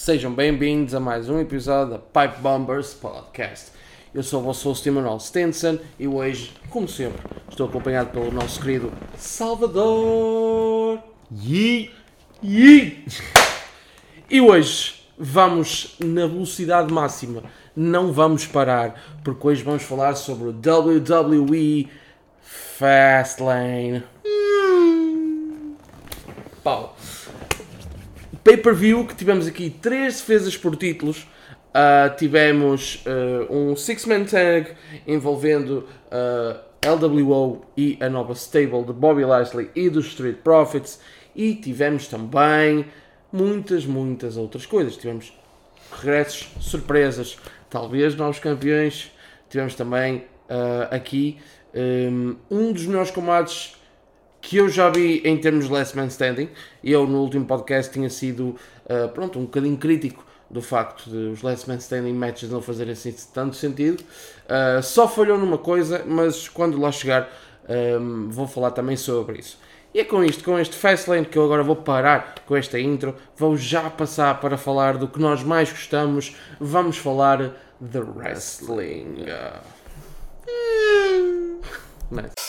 Sejam bem-vindos a mais um episódio da Pipe Bombers Podcast. Eu sou o vosso host Emanuel Stenson e hoje, como sempre, estou acompanhado pelo nosso querido Salvador. Yi! Yi! E hoje vamos na velocidade máxima, não vamos parar, porque hoje vamos falar sobre o WWE Fastlane. Hum. Pau. Pay-per-view que tivemos aqui três defesas por títulos. Uh, tivemos uh, um six-man tag envolvendo uh, LWO e a nova stable de Bobby Lashley e dos Street Profits. E tivemos também muitas, muitas outras coisas. Tivemos regressos, surpresas, talvez novos campeões. Tivemos também aqui um, um dos melhores combates que eu já vi em termos de Last Man Standing. Eu no último podcast tinha sido uh, pronto, um bocadinho crítico do facto de os Last Man Standing matches não fazerem assim tanto sentido. Uh, só falhou numa coisa, mas quando lá chegar um, vou falar também sobre isso. E é com isto, com este Fastlane, que eu agora vou parar com esta intro, vou já passar para falar do que nós mais gostamos. Vamos falar de wrestling. Nice.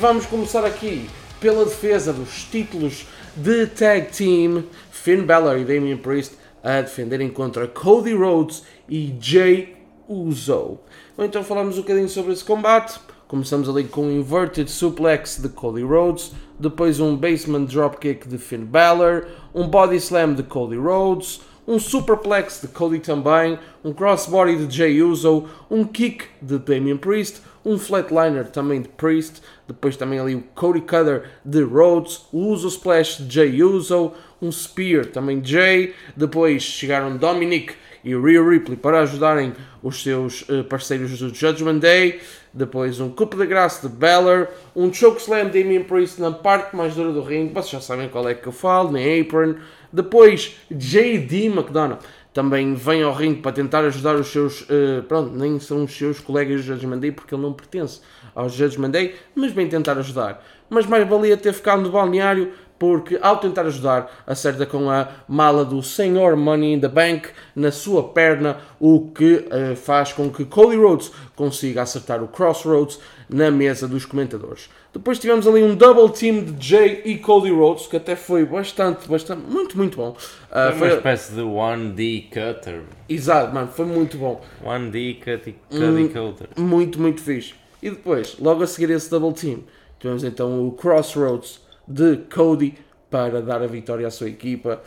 Vamos começar aqui pela defesa dos títulos de Tag Team. Finn Balor e Damian Priest a defenderem contra Cody Rhodes e Jay Uso. Bom, então falamos um bocadinho sobre esse combate. Começamos ali com um inverted suplex de Cody Rhodes, depois um basement dropkick de Finn Balor, um body slam de Cody Rhodes, um superplex de Cody também, um crossbody de Jay Uso, um kick de Damian Priest, um flatliner também de Priest, depois também ali o Cody Cutter de Rhodes, o Uso Splash de Jay Uso, um Spear também de Jay, depois chegaram Dominic e Rhea Ripley para ajudarem os seus uh, parceiros do Judgment Day, depois um Cup de Graça de Balor, um Chokeslam de Damien Priest na parte mais dura do ringue, vocês já sabem qual é que eu falo, na apron, depois JD McDonough também vem ao ringue para tentar ajudar os seus, uh, pronto, nem são os seus colegas do Judgment Day porque ele não pertence aos Judgment Day, mas vem tentar ajudar. Mas mais valia ter ficado no balneário porque ao tentar ajudar, acerta com a mala do Senhor Money in the Bank na sua perna, o que uh, faz com que Cody Rhodes consiga acertar o Crossroads na mesa dos comentadores. Depois tivemos ali um double team de Jay e Cody Rhodes, que até foi bastante, bastante, muito, muito bom. Uh, foi uma espécie de 1D cutter. Exato, mano, foi muito bom. 1D cutty, cutty cutter. Muito, muito fixe. E depois, logo a seguir esse double team, tivemos então o Crossroads de Cody para dar a vitória à sua equipa.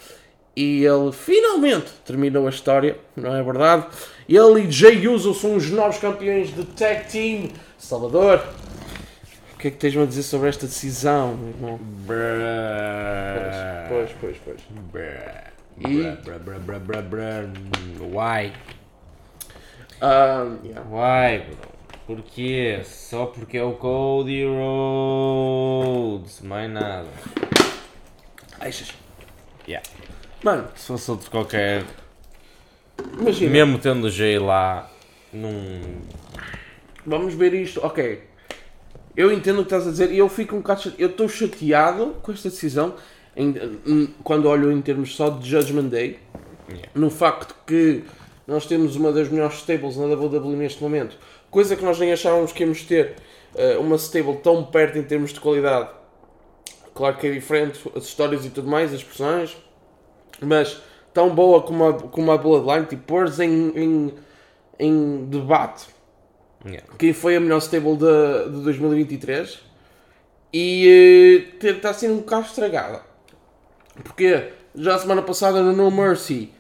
E ele finalmente terminou a história, não é verdade? Ele e Jay Uso são os novos campeões de Tag Team. Salvador, que é que tens-me a dizer sobre esta decisão, meu irmão? Pois, pois, pois. pois. E... Why? Um, yeah. Why, bro? Porquê? Só porque é o Cody Rhodes, mais nada. Achas? Yeah. Mano, Se fosse outro qualquer, imagina. mesmo tendo o Jay lá, não. Vamos ver isto. Ok. Eu entendo o que estás a dizer e eu fico um bocado. Eu estou chateado com esta decisão em- em- quando olho em termos só de Judgment Day. Yeah. No facto que nós temos uma das melhores stables na WWE neste momento. Coisa que nós nem achávamos que íamos ter. eh, uma stable tão perto em termos de qualidade. Claro que é diferente, as histórias e tudo mais, as personagens. Mas tão boa como a, como a Bloodline, tipo, pôr em, em, em debate Yeah. quem foi a melhor stable de, de 2023 e está sendo um bocado estragada. Porque já a semana passada no No Mercy,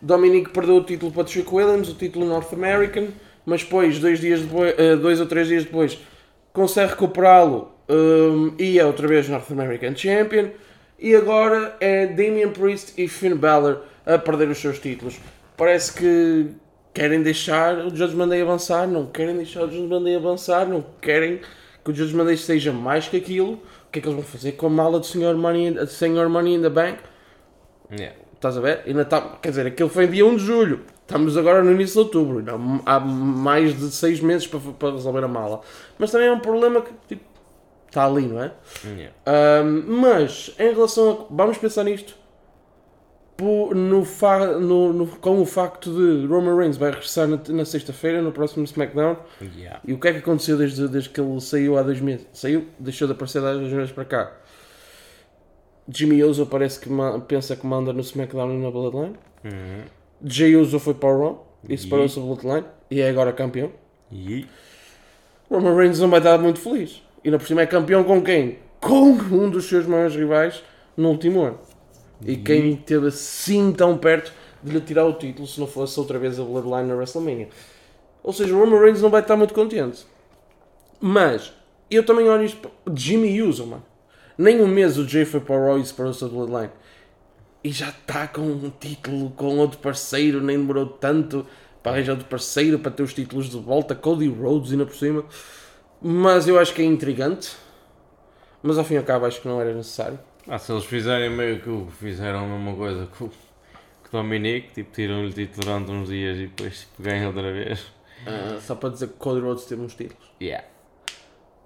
Dominic perdeu o título para Trick Williams, o título North American, mas depois, dois, dias depois, eh, dois ou três dias depois, consegue recuperá-lo um, e é outra vez North American Champion. E agora é Damian Priest e Finn Balor a perder os seus títulos. Parece que querem deixar o Judgment Day avançar, não querem deixar o Judgment Day avançar, não querem que o Judgment Day seja mais que aquilo, o que é que eles vão fazer com a mala do Sr. Money, in- Sr. Money in the Bank? Yeah. Estás a ver? Ainda tá, quer dizer, aquilo foi dia 1 de julho. Estamos agora no início de outubro. Ainda há mais de 6 meses para, para resolver a mala. Mas também é um problema que tipo, está ali, não é? Yeah. Ahm, mas, em relação a. Vamos pensar nisto. Po- No no, no- com o facto de Roman Reigns vai regressar na, na sexta-feira, no próximo SmackDown. Yeah. E o que é que aconteceu desde, desde que ele saiu há dois meses? Saiu, deixou de aparecer há dois meses para cá. Jimmy Uso parece que pensa que manda no SmackDown e na Bloodline. Uhum. Jay Uso foi para o Raw e separou-se da Bloodline e é agora campeão. E Roman Reigns não vai estar muito feliz. E ainda por cima é campeão com quem? Com um dos seus maiores rivais no último ano. E quem esteve assim tão perto de lhe tirar o título se não fosse outra vez a Bloodline na WrestleMania. Ou seja, o Roman Reigns não vai estar muito contente. Mas, eu também olho isto para Jimmy Uso, mano. Nem um mês o Jay foi para o Raw e separou-se da Bloodline. E já está com um título com outro parceiro, nem demorou tanto para arranjar outro parceiro para ter os títulos de volta. Cody Rhodes ainda por cima. Mas eu acho que é intrigante. Mas ao fim e ao cabo acho que não era necessário. Ah, se eles fizerem meio que fizeram a mesma coisa que o que o Dominic, tipo, tiram-lhe o título durante uns dias e depois tipo, ganham outra vez. Ah, só para dizer que Cody Rhodes teve uns títulos. Yeah.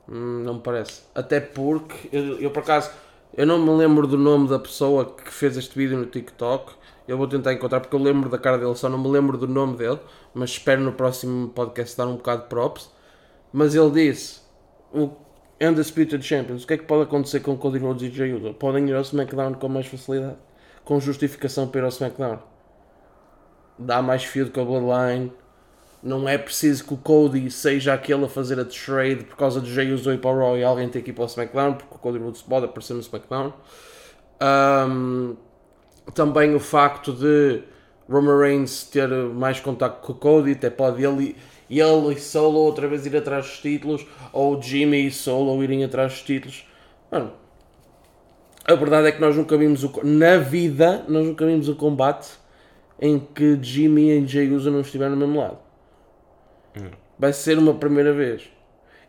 Hum, não me parece. Até porque, eu, eu por acaso, eu não me lembro do nome da pessoa que fez este vídeo no TikTok. Eu vou tentar encontrar porque eu lembro da cara dele, só não me lembro do nome dele. Mas espero no próximo podcast dar um bocado de props. Mas ele disse: o Undisputed Champions, o que é que pode acontecer com Cody Rhodes e Jey Uso? Podem ir ao SmackDown com mais facilidade, com justificação para ir ao SmackDown. Dá mais fio do que a Bloodline. Não é preciso que o Cody seja aquele a fazer a trade por causa de Jey Uso ir para o Raw e alguém ter que ir para o SmackDown, porque o Cody Rhodes pode aparecer no SmackDown. Ahm, também o facto de Roman Reigns ter mais contato com o Cody, até pode ele, ele e Solo outra vez ir atrás dos títulos, ou Jimmy e Solo irem atrás dos títulos. Mano, a verdade é que nós nunca vimos o, na vida, nós nunca vimos o combate em que Jimmy e Jey Uso não estiveram no mesmo lado. Vai ser uma primeira vez.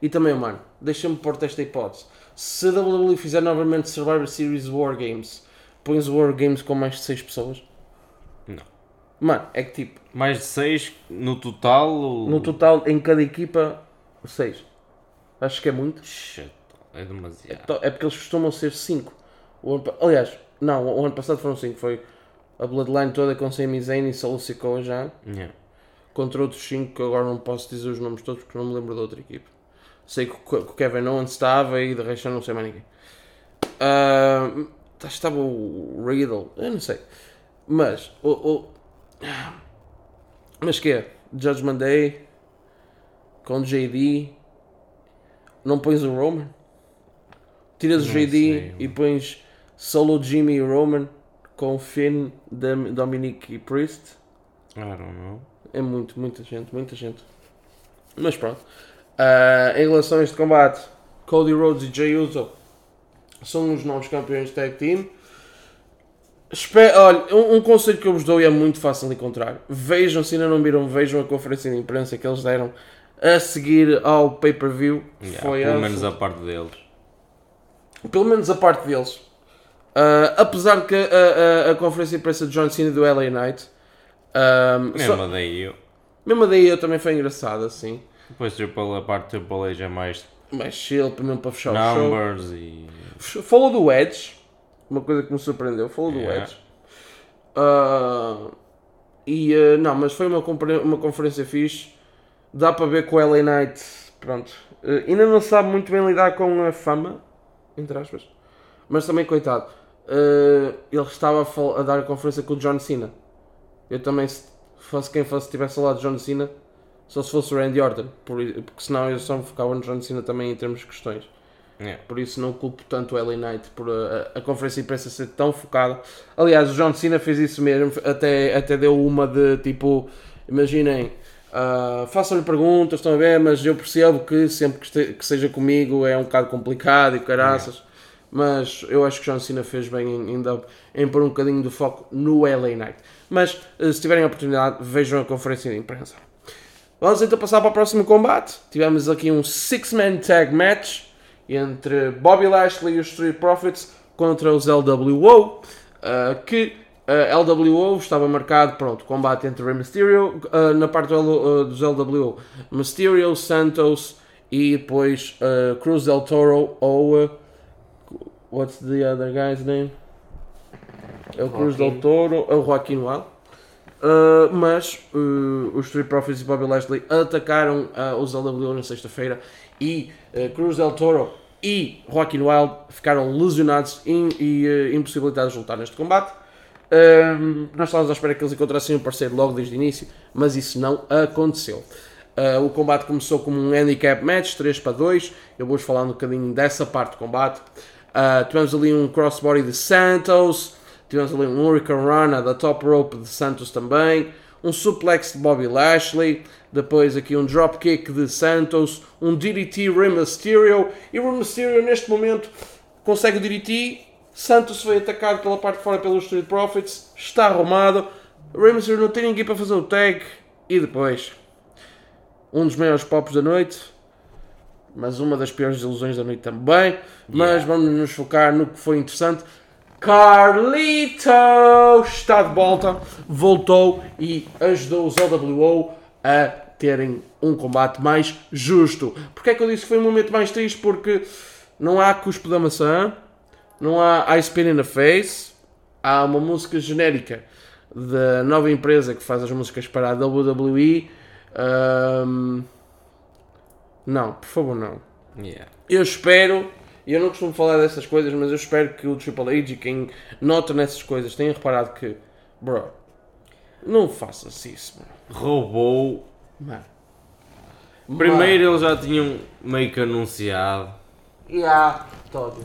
E também, mano, deixa-me pôr esta hipótese. Se a WWE fizer novamente Survivor Series War Games, pões War Games com mais de 6 pessoas? Mano, é que tipo, Mais de 6 no total? Ou... no total, em cada equipa, 6. Acho que é muito. Shit, é demasiado. Então, É porque eles costumam ser 5. Aliás, não, o ano passado foram 5. Foi a Bloodline toda com Sami Zayn e Solo Sikoa já. Yeah. contra outros 5 que agora não posso dizer os nomes todos porque não me lembro da outra equipe. Sei que o que o Kevin Owens estava e de resto não sei mais ninguém. Ah, estava o Riddle, eu não sei. Mas, o, o- mas que é? Judgment Day com JD. Não pões o Roman? Tiras o JD sei, e pões solo Jimmy e Roman com Finn, Dom- Dominic e Priest. I don't know. É muito, muita gente, muita gente. Mas pronto. Ah, em relação a este combate, Cody Rhodes e Jey Uso são os novos campeões de tag team. Espe- Olha, um, um conselho que eu vos dou e é muito fácil de encontrar. Vejam, se ainda não viram, vejam a conferência de imprensa que eles deram a seguir ao pay-per-view. Yeah, foi pelo a- menos a parte deles. pelo menos a parte deles. Ah, apesar de que a, a- a conferência de imprensa de John Cena do LA Knight, ah, só- Mesmo daí eu. mesmo daí eu também foi engraçado assim. Depois a parte Triple H é mais mais chill, mesmo para fechar o numbers e. show. Falou do Edge, uma coisa que me surpreendeu, falou do Yeah. Edge. Ah, e ah, não, mas foi uma, uma conferência fixe. Dá para ver que o LA Knight, pronto, ah, ainda não sabe muito bem lidar com a fama, entre aspas, mas também, coitado, ele estava a, a dar a conferência com o John Cena. Eu também, se fosse quem fosse, tivesse ao lado de John Cena, só se fosse o Randy Orton, por, porque senão eu só me focava no John Cena também em termos de questões. Yeah. Por isso não culpo tanto o LA Knight por a, a, a conferência de imprensa ser tão focada. Aliás, o John Cena fez isso mesmo, até, até deu uma de tipo, imaginem, ah, façam-lhe perguntas, estão a ver, mas eu percebo que sempre que, este- que seja comigo é um bocado complicado e caraças. Mas eu acho que John Cena fez bem em, em, em pôr um bocadinho de foco no LA Knight. Mas eh, se tiverem a oportunidade, vejam a conferência de imprensa. Vamos então passar para o próximo combate. Tivemos aqui um Six-Man Tag Match entre Bobby Lashley e os Street Profits contra os LWO, uh, que uh, LWO estava marcado, pronto, combate entre Rey Mysterio, uh, na parte do, dos LWO, Mysterio, Santos e depois Cruz del Toro ou what's the other guy's name? É o Cruz del. Toro, é o Joaquim Wild. Uh, mas uh, os Street Profits e Bobby Lashley atacaram uh, os LWO na sexta-feira e uh, Cruz del Toro e Joaquin Wild ficaram lesionados in- e uh, impossibilitados de lutar neste combate. Um, nós estávamos à espera que eles encontrassem um parceiro logo desde o início, mas isso não aconteceu. Uh, o combate começou como um handicap match, 3 para 2. Eu vou-vos falar um bocadinho dessa parte do combate. Uh, tivemos ali um crossbody de Santos, tivemos ali um Hurricane Rana da top rope de Santos também, um suplex de Bobby Lashley, depois aqui um dropkick de Santos, um DDT Rey Mysterio e Rey Mysterio neste momento consegue o DDT. Santos foi atacado pela parte de fora pelos Street Profits, está arrumado. Rey Mysterio não tem ninguém para fazer o tag e depois um dos maiores pops da noite, mas uma das piores ilusões da noite também. Mas Yeah. vamos nos focar no que foi interessante. Carlito está de volta, voltou e ajudou os LWO a terem um combate mais justo. Porque é que eu disse que foi um momento mais triste? Porque não há cuspo da maçã, não há ice spin in the face, há uma música genérica da nova empresa que faz as músicas para a WWE. Ahm, não, por favor, não. Yeah. Eu espero, e eu não costumo falar dessas coisas, mas eu espero que o Triple H e quem nota nessas coisas tenha reparado que, bro, não faças isso, mano. Roubou. Mano. Primeiro eles já tinham meio que anunciado. Yeah, Todd.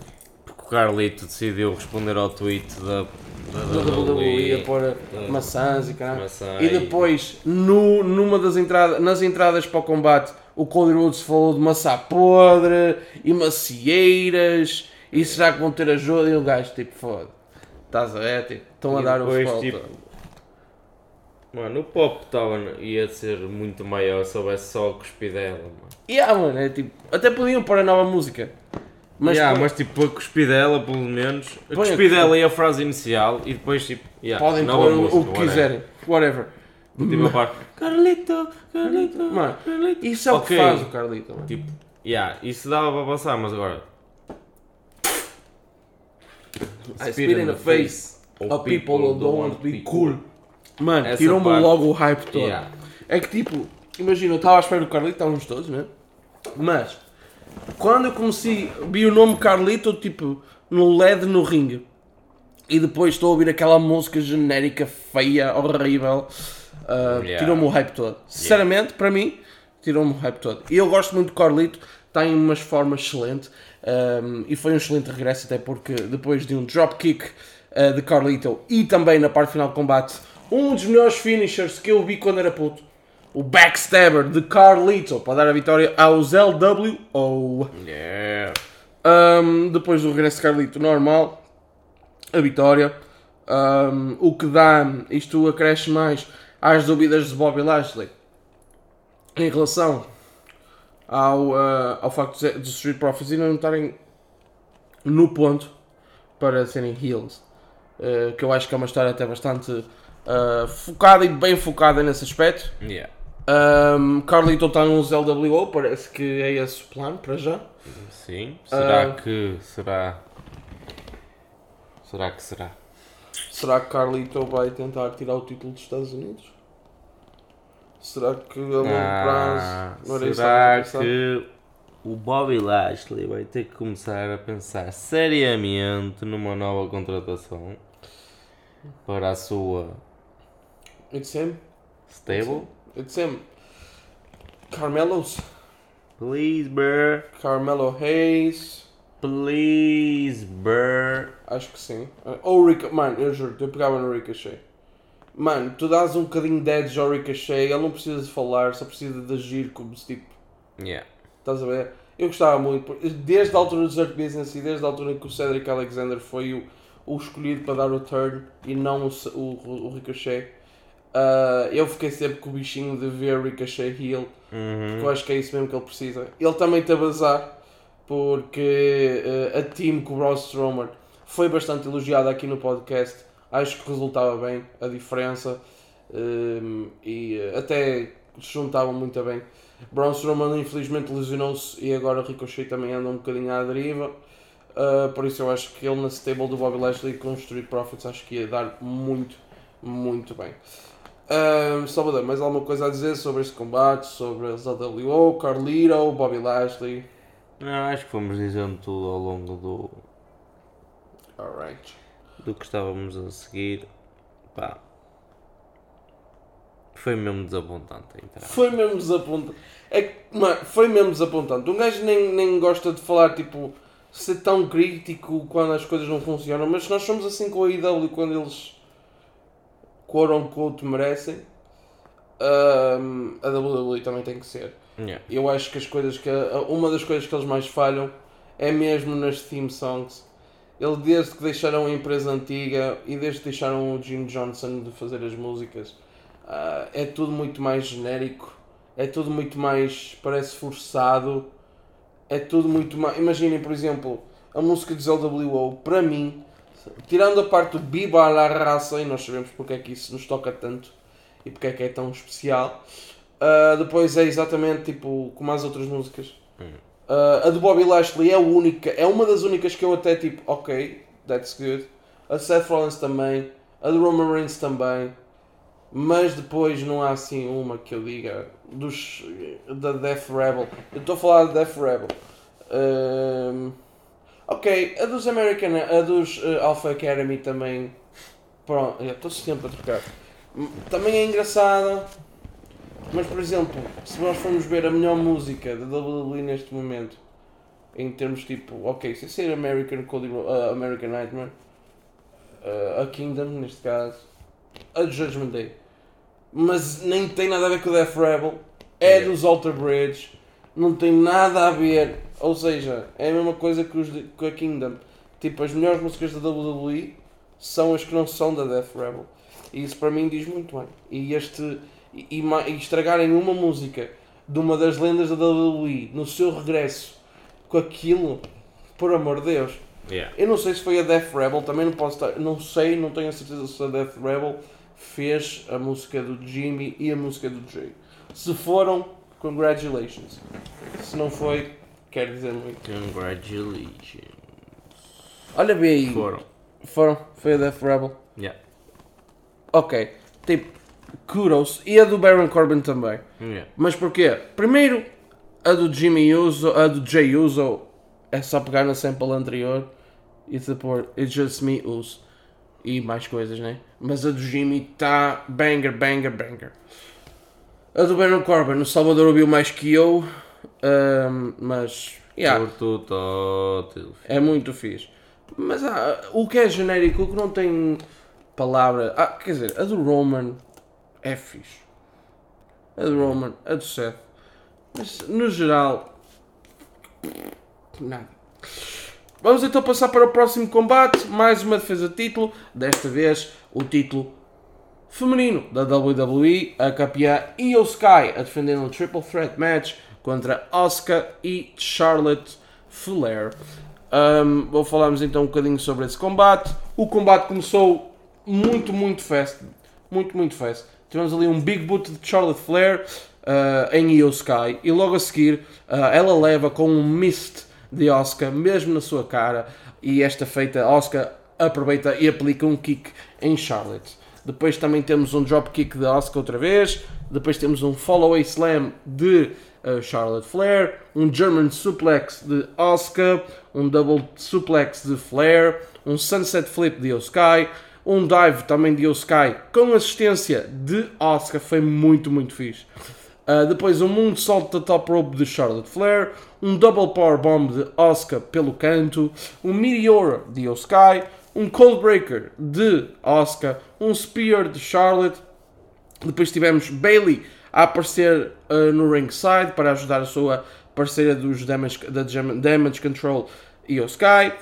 Porque o Carlito decidiu responder ao tweet da, da, Da WWE a pôr maçãs e caralho. E e- depois, no, numa das entradas, nas entradas para o combate, o Cody Rhodes falou de maçã podre e macieiras. E será que vão ter ajuda? E o gajo, tipo, foda. Estás a ver? Tipo, estão a dar o falta. tipo, Mano, o pop tava, ia ser muito maior se houvesse só a cuspidela, mano. Yeah, mano, é tipo, até podiam pôr a nova música. Mas, Yeah, pô- mas tipo, a cuspidela, pelo menos. A Põe a- cuspidela e a frase inicial e depois tipo, yeah, podem pôr o- música, o que whatever. quiserem. Whatever. Tipo, a parte, Carlito, Carlito, Mano, Carlito. isso é o Ok. que faz o Carlito, mano. Tipo, yeah, isso dava para passar, mas agora. I spit in the face of people who don't want to be cool. Mano, tirou-me parte- logo o hype todo. Yeah. É que tipo, imagina, eu estava à espera do Carlito, estávamos todos, né? Mas, quando eu comecei, vi o nome Carlito, tipo, no LED no ringue. E depois estou a ouvir aquela música genérica, feia, horrível. Uh, Yeah. Tirou-me o hype todo. Sinceramente, para mim, tirou-me o hype todo. E eu gosto muito do Carlito, tem umas formas excelentes. um, e foi um excelente regresso, até porque depois de um dropkick uh, de Carlito e também na parte final do combate, um dos melhores finishers que eu vi quando era puto. O backstabber de Carlito para dar a vitória aos LWO. Yeah. Um, depois do regresso de Carlito normal, a vitória. Um, o que dá, isto acresce mais às dúvidas de Bobby Lashley em relação ao, uh, ao facto de- dos Street Profits ainda não estarem no ponto para serem heels. Uh, que eu acho que é uma história até bastante uh, focada e bem focada nesse aspecto. Yeah. Um, Carlito está nos LWO, parece que é esse o plano para já. Sim. Será que. Será. Será que será? Será que Carlito vai tentar tirar o título dos Estados Unidos? Será que a longo Ah, prazo será que o Bobby Lashley vai ter que começar a pensar seriamente numa nova contratação para a sua It's him. stable? It's him. Carmelo's. Please, Burr. Carmelo Hayes. Please, Burr. Acho que sim. Ou o Rica... Mano, eu juro, eu pegava no Ricochet. Mano, tu dás um bocadinho de edge ao Ricochet, ele não precisa de falar, só precisa de agir como se tipo. Yeah. Estás a ver? Eu gostava muito, desde a altura do Zerk Business e desde a altura em que o Cedric Alexander foi o, o escolhido para dar o turn e não o, o, o Ricochet. Uh, eu fiquei sempre com o bichinho de ver Ricochet Hill, Uhum. porque eu acho que é isso mesmo que ele precisa. Ele também teve azar, porque uh, a team com o Braun Strowman foi bastante elogiada aqui no podcast. Acho que resultava bem a diferença um, e uh, até se juntavam muito bem. Braun Strowman infelizmente lesionou-se e agora Ricochet também anda um bocadinho à deriva. Uh, por isso eu acho que ele na stable do Bobby Lashley com Street Profits acho que ia dar muito, muito bem. Uh, Salvador, mais alguma coisa a dizer sobre este combate, sobre a ZWO, Carlito, Bobby Lashley? Não, acho que fomos dizendo tudo ao longo do, Alright. do que estávamos a seguir. Pá. Foi mesmo desapontante a entrar. Foi mesmo desapontante. É que, mano, foi mesmo desapontante. Um gajo nem, nem gosta de falar, tipo, ser tão crítico quando as coisas não funcionam, mas nós somos assim com a IW quando eles quote unquote merecem. ahm, a WWE também tem que ser. Yeah. Eu acho que as coisas que. Uma das coisas que eles mais falham é mesmo nas theme songs. Ele desde que deixaram a empresa antiga e desde que deixaram o Jim Johnson de fazer as músicas, ah, é tudo muito mais genérico, é tudo muito mais. parece forçado, é tudo muito mais. Imaginem, por exemplo, a música de LWO, para mim, tirando a parte do Biba la raça, e nós sabemos porque é que isso nos toca tanto e porque é que é tão especial. Uh, depois é exatamente tipo como as outras músicas. Uh, a do Bobby Lashley é a única, é uma das únicas que eu até tipo, ok, that's good. A Seth Rollins também, a do Roman Reigns também, mas depois não há assim uma que eu diga dos da Death Rebel. Eu estou a falar da Death Rebel. Um, ok, a dos American, a dos uh, Alpha Academy também. Pronto, estou sempre a trocar. Também é engraçada. Mas, por exemplo, se nós formos ver a melhor música da WWE neste momento, em termos tipo, ok, se ser American, Cody, uh, American Nightmare, uh, a Kingdom neste caso, a Judgment Day, mas nem tem nada a ver com o Death Rebel, é Yeah. dos Alter Bridge, não tem nada a ver, ou seja, é a mesma coisa que, os com a Kingdom. Tipo, as melhores músicas da WWE são as que não são da Death Rebel. E isso para mim diz muito bem. E este e, e e estragarem uma música de uma das lendas da WWE no seu regresso com aquilo, por amor de Deus. Yeah. Eu não sei se foi a Death Rebel, também não posso estar, não sei, não tenho a certeza se a Death Rebel fez a música do Jimmy e a música do Jay. Se foram, congratulations. Se não foi, quer dizer muito. Congratulations. Olha bem aí. Foram. Foram, foi a Death Rebel. Yeah. Ok, tipo, kudos. E a do Baron Corbin também. Yeah. Mas porquê? Primeiro, a do Jimmy Uso, a do Jay Uso, é só pegar na sample anterior e te pôr It's Just Me Uso. E mais coisas, né? Mas a do Jimmy tá banger, banger, banger. A do Baron Corbin, o Salvador ouviu mais que eu, ahm, mas, yeah, é muito fixe. Mas ah, o que é genérico, o que não tem palavra. Ah, quer dizer, a do Roman é fixe. A do Roman, a do Seth. Mas no geral. Nada. Vamos então passar para o próximo combate. Mais uma defesa de título. Desta vez o título feminino da WWE. A campeã Io Sky a defender um Triple Threat Match contra Asuka e Charlotte Flair. Um, vou falarmos então um bocadinho sobre esse combate. O combate começou muito, muito fast. Muito, muito fast. Tivemos ali um big boot de Charlotte Flair uh, em Io Sky e logo a seguir uh, ela leva com um mist de Oscar mesmo na sua cara e esta feita Oscar aproveita e aplica um kick em Charlotte. Depois também temos um drop kick de Oscar outra vez. Depois temos um follow-away slam de uh, Charlotte Flair, um German suplex de Oscar, um double suplex de Flair, um sunset flip de Oskai, um dive também de Oskai com assistência de Oscar, foi muito, muito fixe. Uh, depois um moonsault da top rope de Charlotte Flair, um double power bomb de Oscar pelo canto, um meteor de Oskai, um cold breaker de Oscar, um spear de Charlotte, depois tivemos Bailey a aparecer uh, no ringside para ajudar a sua parceira dos damage, da Damage Control e o Sky.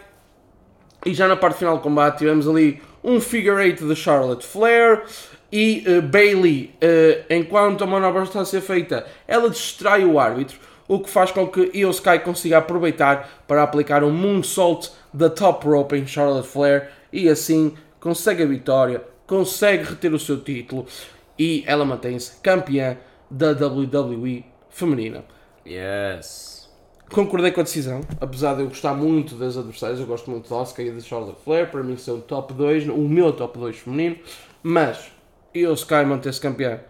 E já na parte final do combate tivemos ali um figure eight de Charlotte Flair, e uh, Bailey, uh, enquanto a manobra está a ser feita, ela distrai o árbitro, o que faz com que Io Sky consiga aproveitar para aplicar um moonsault da top rope em Charlotte Flair e assim consegue a vitória, consegue reter o seu título e ela mantém-se campeã da WWE feminina. Yes. Concordei com a decisão, apesar de eu gostar muito das adversárias, eu gosto muito da Oscar e da Charlotte Flair, para mim são o top 2, o meu top 2 feminino, mas Io Sky manter-se campeã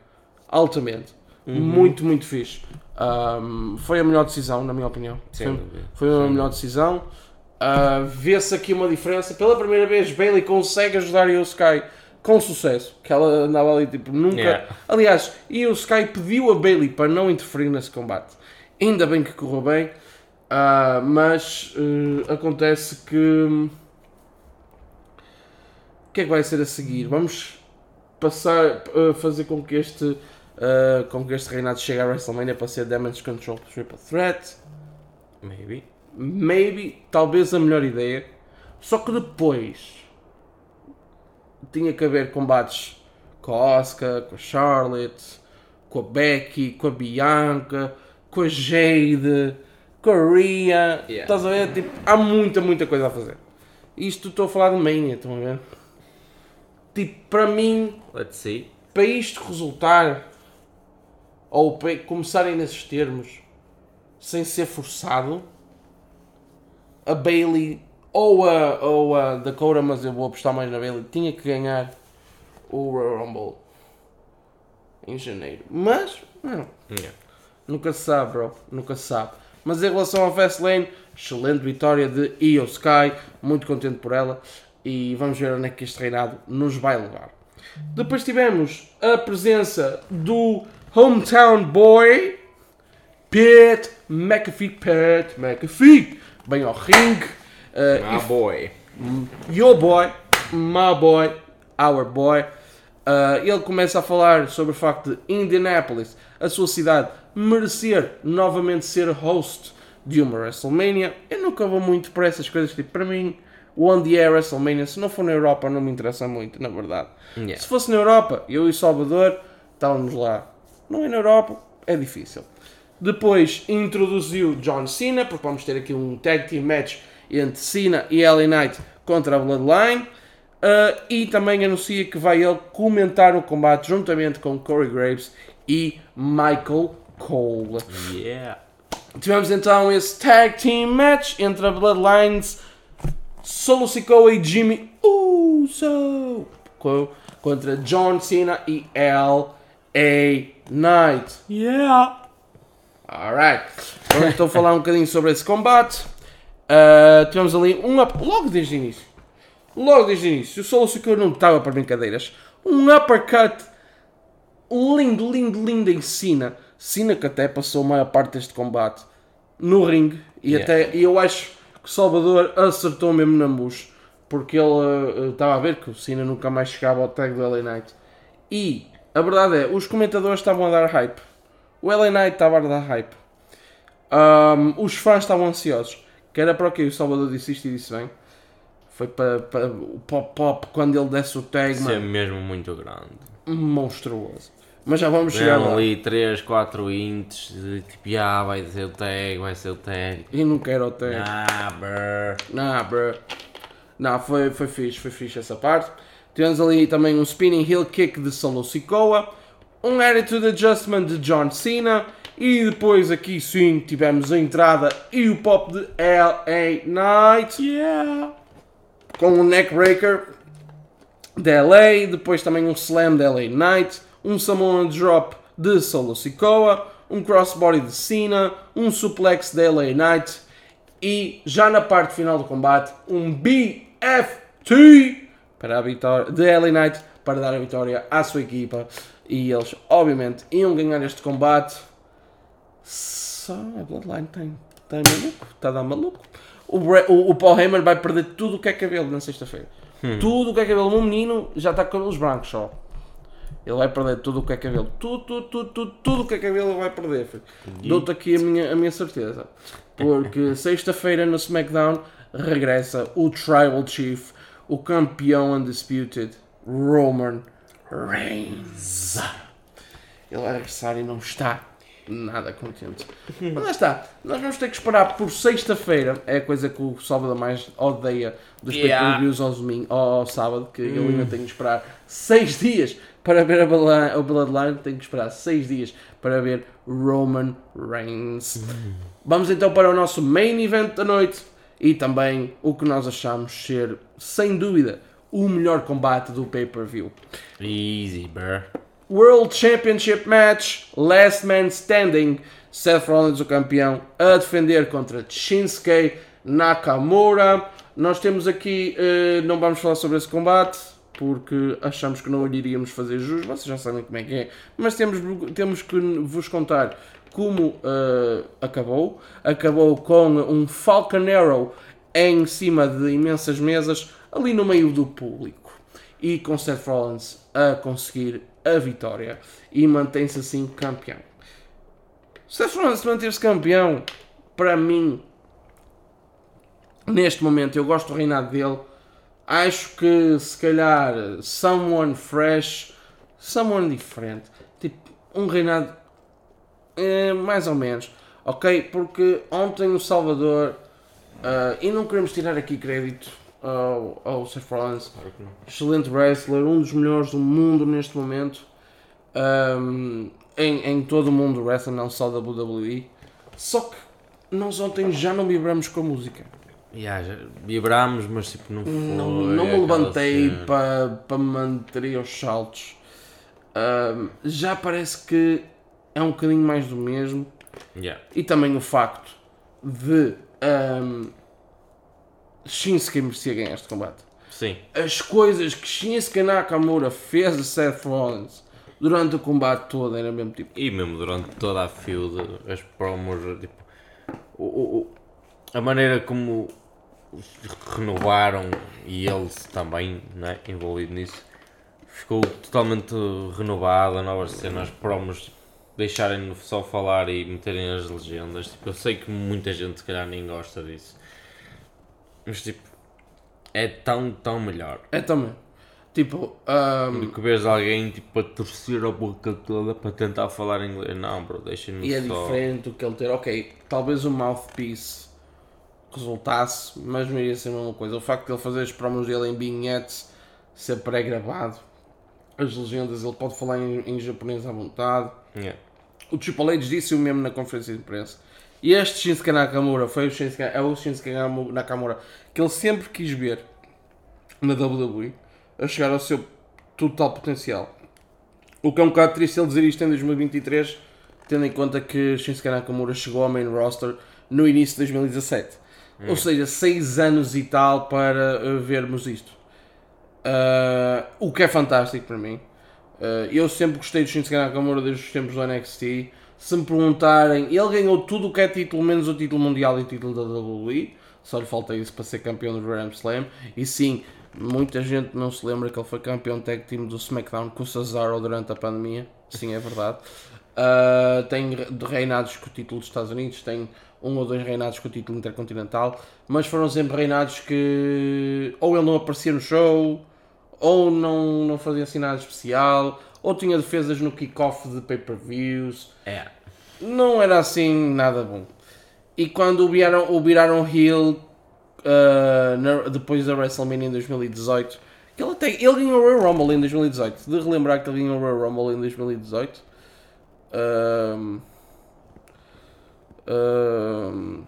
altamente, muito, muito fixe. Um, foi a melhor decisão, na minha opinião. Sem foi, foi a melhor decisão. Uh, Vê-se aqui uma diferença. Pela primeira vez, Bailey consegue ajudar Io Sky com sucesso. Que ela andava ali tipo nunca. Yeah. Aliás, Io Sky pediu a Bailey para não interferir nesse combate. Ainda bem que correu bem. Ah, mas eh, acontece que. O que é que vai ser a seguir? Vamos passar a fazer com que este. ah, com que este reinado chegue à WrestleMania para ser Damage Control Triple Threat. Maybe. Maybe, talvez a melhor ideia. Só que depois tinha que haver combates com a Oscar, com a Charlotte, com a Becky, com a Bianca, com a Jade, com a Rhea. Yeah. Estás a ver? Tipo, há muita, muita coisa a fazer. Isto estou a falar de Mania, estão a ver? Tipo, para mim, Let's see. para isto resultar, ou para começarem nesses termos, sem ser forçado, a Bailey ou a, ou a Dakota, mas eu vou apostar mais na Bailey, tinha que ganhar o Royal Rumble em janeiro. Mas, não, Yeah. nunca se sabe, bro, nunca se sabe. Mas em relação ao Fastlane, excelente vitória de Io Sky, muito contente por ela. E vamos ver onde é que este reinado nos vai levar. Depois tivemos a presença do Hometown Boy, Pete McAfee. Pete McAfee, bem ao ringue. Uh, My boy. Your boy, my boy, our boy. Uh, ele começa a falar sobre o facto de Indianapolis, a sua cidade, merecer novamente ser host de uma WrestleMania. Eu nunca vou muito para essas coisas, tipo, para mim, onde é WrestleMania, se não for na Europa, não me interessa muito, na verdade. Yeah. Se fosse na Europa, eu e Salvador, estávamos lá. Não é na Europa, é difícil. Depois introduziu John Cena, porque vamos ter aqui um tag team match entre Cena e LA Knight contra a Bloodline. Uh, e também anuncia que vai ele comentar o combate juntamente com Corey Graves e Michael Cole. Yeah. Tivemos então esse tag team match entre a Bloodlines, Solo Sikoa e Jimmy Uso co- contra John Cena e L.A. Knight. Yeah. Alright, vamos então falar um bocadinho sobre esse combate. Uh, tivemos ali um up, logo desde o início. Logo desde o início, o Solo Sikoa não estava para brincadeiras. Um uppercut lindo, lindo, lindo em Cena. Cena que até passou a maior parte deste combate no ringue e Yeah. até e eu acho que Salvador acertou mesmo na mus porque ele uh, estava a ver que o Cena nunca mais chegava ao tag do LA Knight e a verdade é os comentadores estavam a dar hype o LA Knight estava a dar hype Um, os fãs estavam ansiosos que era para o que o Salvador disse isto e disse bem foi para, para o pop pop quando ele desse o tag Isso é mesmo muito grande. monstruoso mas já vamos chegar lá ali 3, 4 ints, tipo, ah, vai ser o tag, vai ser o tag. e não quero o tag Ah, brr. Nah, bro. Não, foi, foi fixe, foi fixe essa parte. Tivemos ali também um spinning heel kick de Solo Sikoa, um attitude adjustment de John Cena e depois aqui sim tivemos a entrada e o pop de LA Knight. Yeah! Com um neckbreaker de LA, depois também um slam de LA Knight, um Samoan drop de Solo Sikoa, um crossbody de Cena, um suplex de LA Knight e já na parte final do combate um BFT para a vitória de LA Knight para dar a vitória à sua equipa. E eles obviamente iam ganhar este combate. Só a Bloodline tem, tem maluco, está a dar maluco o, o, o Paul Heyman vai perder tudo o que é cabelo na sexta-feira tudo o que é cabelo, o menino já está com cabelos brancos só ele vai perder tudo o que é cabelo. Tudo, tudo, tudo, tudo, tudo o que é cabelo ele vai perder. Dou-te aqui a minha, a minha certeza. Porque sexta-feira no SmackDown regressa o Tribal Chief, o campeão undisputed, Roman Reigns. Ele vai regressar e não está nada contente. Mas lá está. Nós vamos ter que esperar por sexta-feira. É a coisa que o Salvador mais odeia dos Yeah. pay-per-views ao, domingo, ao, sábado. Que ele ainda tem que esperar seis dias para ver a Bloodline. Tem que esperar seis dias para ver Roman Reigns. Vamos então para o nosso main event da noite. E também o que nós achamos ser, sem dúvida, o melhor combate do pay-per-view. Easy, bro. World Championship Match, Last Man Standing, Seth Rollins o campeão a defender contra Shinsuke Nakamura. Nós temos aqui, eh, não vamos falar sobre esse combate porque achamos que não iríamos fazer jus, vocês já sabem como é que é, mas temos, temos que vos contar como eh, acabou. Acabou com um Falcon Arrow em cima de imensas mesas, ali no meio do público e com Seth Rollins a conseguir a vitória e mantém-se assim campeão. Seth Rollins manter-se campeão, para mim, neste momento, eu gosto do reinado dele. Acho que se calhar someone fresh, someone diferente, tipo um reinado eh, mais ou menos, ok? Porque ontem o Salvador, ah, e não queremos tirar aqui crédito ao, ao Seth Rollins, Claro excelente wrestler, um dos melhores do mundo neste momento, ahm, em, em todo o mundo do wrestling, não só da WWE. Só que nós ontem já não vibramos com a música. Yeah, já vibrámos, mas tipo, não foi. Não, não me levantei para pa manter aos saltos. Ahm, já parece que é um bocadinho mais do mesmo. Yeah. E também o facto de um, Shinsuke merecia ganhar este combate. Sim. as coisas que Shinsuke Nakamura fez a Seth Rollins durante o combate todo era mesmo tipo. E mesmo durante toda a feud, as promos, tipo, o, o- a maneira como renovaram e ele também né, envolvido nisso, ficou totalmente renovada, novas cenas, promos, deixarem só falar e meterem as legendas. Tipo, eu sei que muita gente se calhar nem gosta disso, mas tipo, é tão, tão melhor. É também. Tipo, um, Do que vês alguém tipo a torcer a boca toda para tentar falar inglês. Não, bro, deixa-me e é só. diferente do que ele ter. Ok, talvez o mouthpiece resultasse, mas não iria ser a mesma coisa. O facto de ele fazer as promos dele em vignettes, ser pré-gravado, as legendas, ele pode falar em, em japonês à vontade. Yeah. O Triple H disse o mesmo na conferência de imprensa. E este Shinsuke Nakamura foi o Shinsuke, é o Shinsuke Nakamura que ele sempre quis ver na WWE a chegar ao seu total potencial. O que é um bocado triste ele dizer isto em 2023, tendo em conta que Shinsuke Nakamura chegou ao main roster no início de 2017. Ou seja, 6 anos e tal para uh, vermos isto. Uh, o que é fantástico para mim. Uh, eu sempre gostei do Shinsuke Nakamura desde os tempos do NXT. Se me perguntarem, ele ganhou tudo o que é título, menos o título mundial e o título da WWE. Só lhe falta isso para ser campeão do Grand Slam. E sim, muita gente não se lembra que ele foi campeão tag team do SmackDown com o Cesaro durante a pandemia. Sim, é verdade. Uh, tem re- reinados com o título dos Estados Unidos, tem um ou dois reinados com o título intercontinental, mas foram sempre reinados que ou ele não aparecia no show, ou não, não fazia assim nada especial, ou tinha defesas no kickoff de pay-per-views. É. Não era assim nada bom. E quando o viraram, o viraram heel uh, na- depois da WrestleMania em 2018, que ele, até, ele ganhou o Royal Rumble em 2018. De relembrar que ele ganhou o Royal Rumble em 2018. Um, um,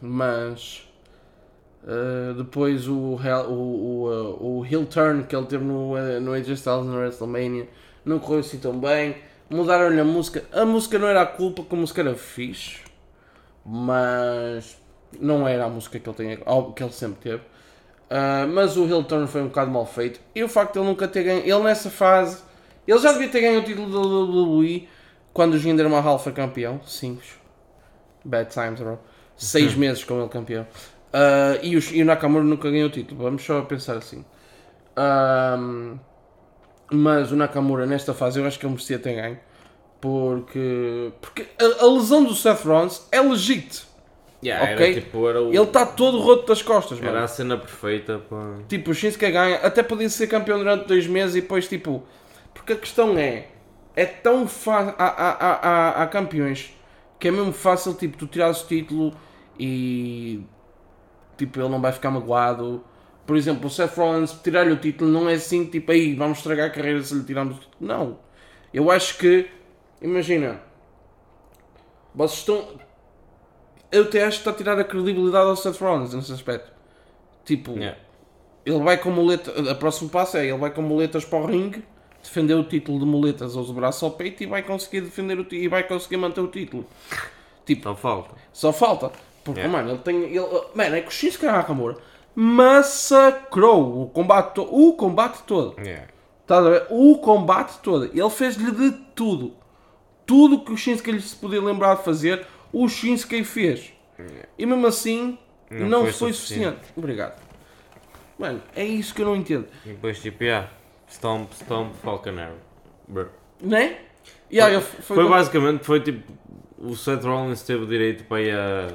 mas uh, depois o, Hell- o, o, uh, o heel turn que ele teve no, uh, no AJ Styles na WrestleMania não correu assim tão bem. Mudaram-lhe a música. A música não era a culpa, que a música era fixe, mas não era a música que ele, tem, que ele sempre teve. Uh, mas o heel turn foi um bocado mal feito. E o facto de ele nunca ter ganho. Ele nessa fase. Ele já devia ter ganho o título da WWE quando o Jinder Mahal foi campeão. 5. Bad times, bro. 6 meses com ele campeão. Uh, e, o, e o Nakamura nunca ganhou o título. Vamos só pensar assim. Um, mas o Nakamura nesta fase eu acho que ele merecia ter ganho. Porque, porque a, a lesão do Seth Rollins é legit. Yeah, ok? era, tipo, era, o- Ele está todo roto das costas, mano. era a cena perfeita. Tipo, o Shinsuke ganha, até podia ser campeão durante dois meses e depois, tipo. Porque a questão é. É tão fácil. Há, há, há, há campeões que é mesmo fácil, tipo, tu tirares o título e. Tipo, ele não vai ficar magoado. Por exemplo, o Seth Rollins, tirar-lhe o título não é assim, tipo, aí vamos estragar a carreira se lhe tirarmos o título. Não. Eu acho que. Imagina. Vocês estão. Eu até acho que está a tirar a credibilidade ao Seth Rollins nesse aspecto. Tipo. Yeah. Ele vai com muletas. A próximo passo é ele vai com muletas para o ringue, defender o título de muletas aos braços ao peito e vai conseguir defender o e vai conseguir manter o título. Tipo, Só falta. só falta. Porque, Yeah. mano, ele tem. Ele, mano, é que o Shinsuke Nakamura massacrou o combate, to- o combate todo. Yeah. Estás a ver? O combate todo. Ele fez-lhe de tudo. Tudo que o Shinsuke lhe se podia lembrar de fazer, o Shinsuke fez. E mesmo assim, não, Não foi, foi suficiente. Obrigado. Mano, é isso que eu não entendo. E depois tipo, yeah, Stomp, Stomp, Falcon Arrow. Bro. Né? E aí, foi, Foi basicamente, foi tipo, o Seth Rollins teve direito para ir a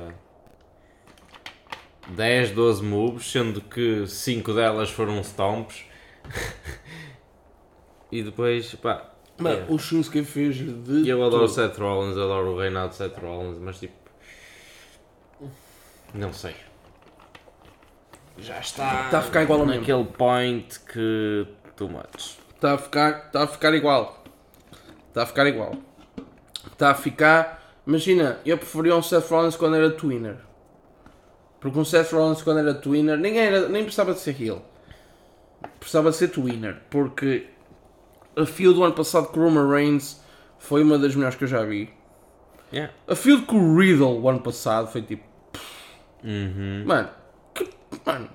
10, 12 moves, sendo que 5 delas foram stomps. e depois, pá, Mano, yeah. o Shinsuke fez de E eu adoro o tudo. Seth Rollins, adoro o reinado de Seth Rollins, mas tipo, não sei. Já está Está a ficar igual ao mesmo. naquele point que too much. Está a ficar, está a ficar igual. Está a ficar igual. Está a ficar. Imagina, eu preferia um Seth Rollins quando era twinner. Porque um Seth Rollins quando era twinner, ninguém era, nem precisava de ser heel. Precisava de ser twinner. Porque a field do ano passado com o Roman Reigns foi uma das melhores que eu já vi. Yeah. A field com o Riddle o ano passado foi tipo. Uhum. Mano, que. Mano.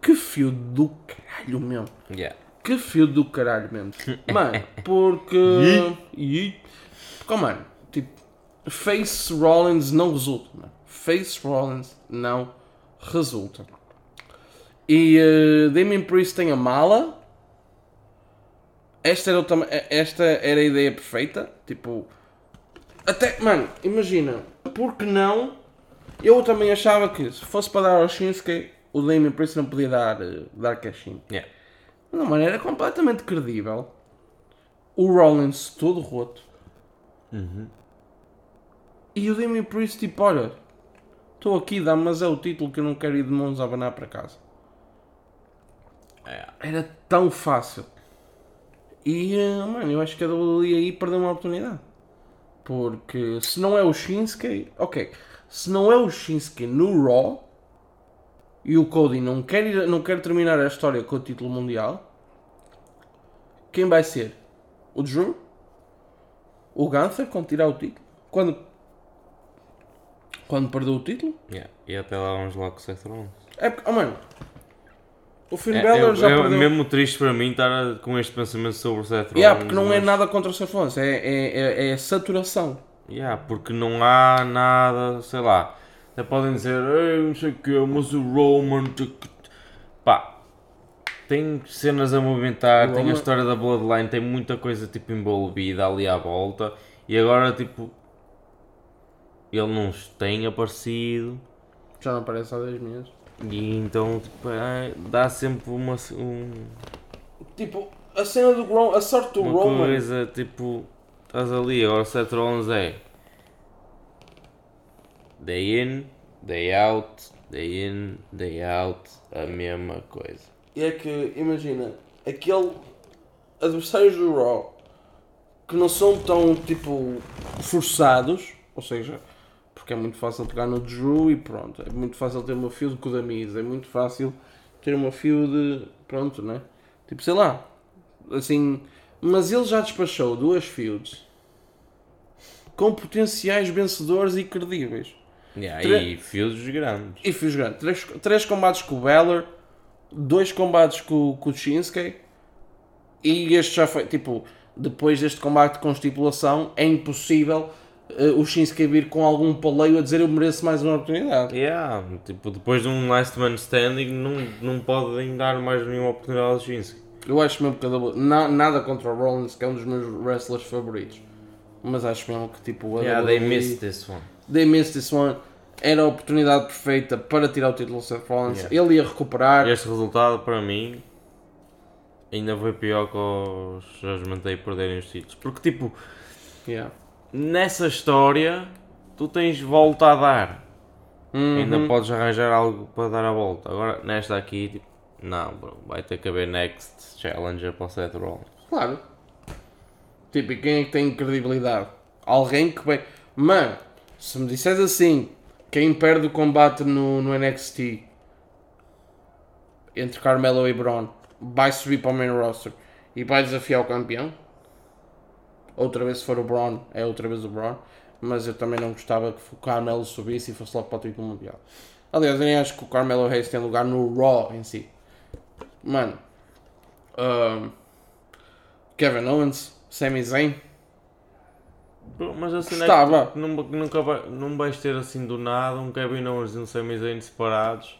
Que fio do caralho mesmo. Yeah. Que fio do caralho mesmo. Mano, porque. E. Porque, oh, mano, tipo. Face Rollins não resulta, mano. Face Rollins não resulta. E uh, Damien Priest tem a mala. Esta era, tama- esta era a ideia perfeita. Tipo. Até, mano, imagina. Porque não? Eu também achava que se fosse para dar ao Shinsuke, o Damien Priest não podia dar, eh, dar cash-in. Yeah. De uma maneira completamente credível. O Rollins todo roto. E o Damien Priest tipo, olha, estou aqui, dá mas é o título que eu não quero ir de mãos a abanar para casa. Yeah. Era tão fácil. E, eh, mano, eu acho que a WWE aí perdeu uma oportunidade. Porque se não é o Shinsuke, ok. Se não é o Shinsuke no Raw e o Cody não quer, ir- não quer terminar a história com o título mundial, quem vai ser? O Drew? O Gunther quando tirar o título? Quando, quando perdeu o título? Yeah. E até lá vamos lá com o Seth Rollins. É porque, oh, mano, o Finn É, Balor é- já é perdeu. mesmo triste para mim estar com este pensamento sobre o Seth Rollins. Yeah, porque não é mas- nada contra o Seth Rollins, é, é, é, é saturação. Yeah, porque não há nada, sei lá. Até podem dizer, Ei, não sei o que, mas o Roman. tch- tch-". Pá, tem cenas a movimentar, O tem Roman- a história da Bloodline, tem muita coisa tipo envolvida ali à volta. E agora, tipo, ele não tem aparecido. Já não aparece há 10 meses. E então, tipo, é, dá sempre uma, um- Tipo, a cena do Roman, a sorte do uma Roman. coisa, tipo, estás ali. Agora, Seth Rollins é day in, day out, day in, day out, a mesma coisa. É que, imagina, aquele adversários do Raw que não são tão, tipo, forçados, ou seja, porque é muito fácil pegar no Drew e pronto, é muito fácil ter uma field com o Damiz, é muito fácil ter uma field, pronto, né? Tipo, sei lá, assim, mas ele já despachou duas fields com potenciais vencedores e credíveis. Yeah, Tre- e fios grandes. E fiz grande. Três, três combates com o Balor, dois combates com, com o Shinsuke e este já foi, tipo, depois deste combate com estipulação, é impossível o Shinsuke vir com algum paleio a dizer eu mereço mais uma oportunidade. Yeah, tipo, depois de um last man standing, não, não podem dar mais nenhuma oportunidade ao Shinsuke. Eu acho mesmo que a WWE na- nada contra o Rollins, que é um dos meus wrestlers favoritos. Mas acho mesmo que tipo a Yeah, they WWE missed this one. they missed this one. Era a oportunidade perfeita para tirar o título ao Seth Rollins. Yeah. Ele ia recuperar. Este resultado, para mim, ainda foi pior que os Judgment Day perderem os títulos. Porque, tipo, Yeah. Nessa história, tu tens volta a dar. Ainda Uhum. podes arranjar algo para dar a volta. Agora, nesta aqui, tipo, não, bro, vai ter que haver next challenger para o Seth Rollins. Claro. Tipo, e quem é que tem credibilidade? Alguém que vai. Mano, se me disseres assim, quem perde o combate no, no NXT entre Carmelo e Braun vai subir para o main roster e vai desafiar o campeão? Outra vez, se for o Braun, é outra vez o Braun. Mas eu também não gostava que o Carmelo subisse e fosse logo para o título mundial. Aliás, eu nem acho que o Carmelo Reis tem lugar no Raw em si. Mano, ahm, Kevin Owens, Sami Zayn, Mas assim, Estava. não, nunca vai, não vais ter assim do nada um Kevin Owens e um Sami Zayn separados.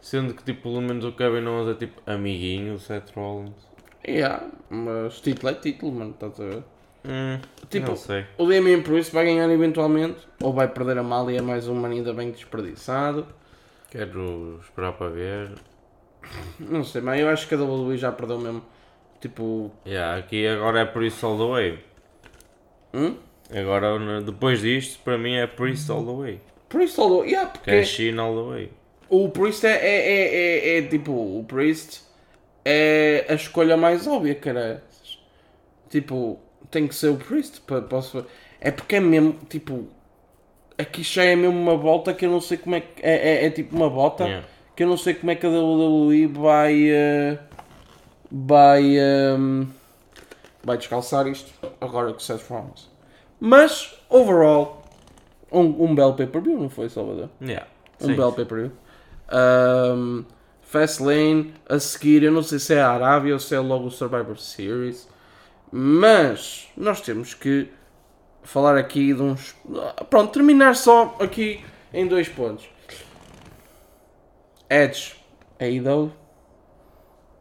Sendo que, tipo, pelo menos o Kevin Owens é tipo amiguinho do Seth Rollins. yeah, mas título é título, mano, estás a ver? Hum, Tipo, não sei. o Damien Priest vai ganhar eventualmente, ou vai perder a mal e é mais um ainda bem desperdiçado. Quero esperar para ver. Não sei, mas eu acho que a WWE já perdeu mesmo. Tipo, Yeah, aqui agora é Priest all the way. hum? Agora, depois disto, para mim é Priest all the way. Priest all the yeah, porque in all the way. o Priest é, é, é, é, é, tipo, o Priest é a escolha mais óbvia, cara. Tipo, tem que ser o Priest. pa- Posso... É porque é mesmo, tipo, aqui já é mesmo uma volta que eu não sei como é que. É, é, é tipo uma bota Yeah. que eu não sei como é que a WWE vai. eh, vai. ehm, vai descalçar isto agora com o Seth Rollins. Mas, overall, um, um belo pay-per-view, não foi, Salvador? Yeah. Um Sim. belo pay-per-view. Um, Fastlane, a seguir, eu não sei se é a Arábia ou se é logo o Survivor Series. Mas nós temos que falar aqui de uns. Pronto, terminar só aqui em dois pontos. Edge, AEW,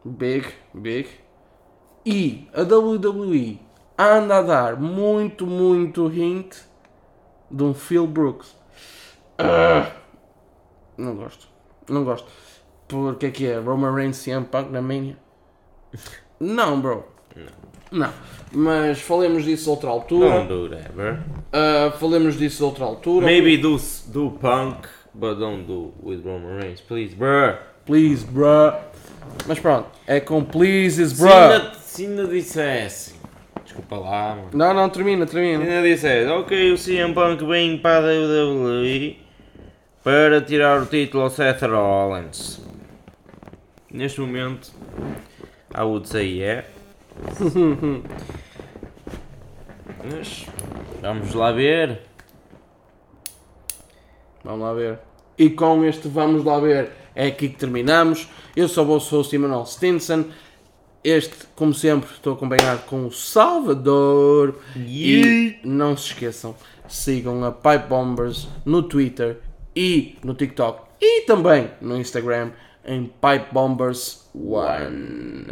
Big, Big. E a WWE anda a dar muito, muito hint de um Phil Brooks. Ah, não gosto. Não gosto. Porque é que é? Roman Reigns CM Punk na Mania? Não, bro. Não. Mas falemos disso outra altura. Don't do that, bro. Ah, falemos disso outra altura. Maybe do, do punk, but don't do with Roman Reigns, please, bro. Please, bruh. Mas pronto. É com pleases, Se bruh. ainda, se ainda dissesse, desculpa lá, mano. Não, não, termina, Se termina. ainda dissesse, ok, o CM Punk vem para a WWE para tirar o título ao Seth Rollins. Neste momento, I would say yeah. Mas vamos lá ver. Vamos lá ver. E com este Vamos lá ver é aqui que terminamos. Eu sou o vosso host Emanuel Stinson. Este, como sempre, estou acompanhado com o Salvador. E não se esqueçam, sigam a Pipe Bombers no Twitter e no TikTok e também no Instagram em Pipe Bombers One.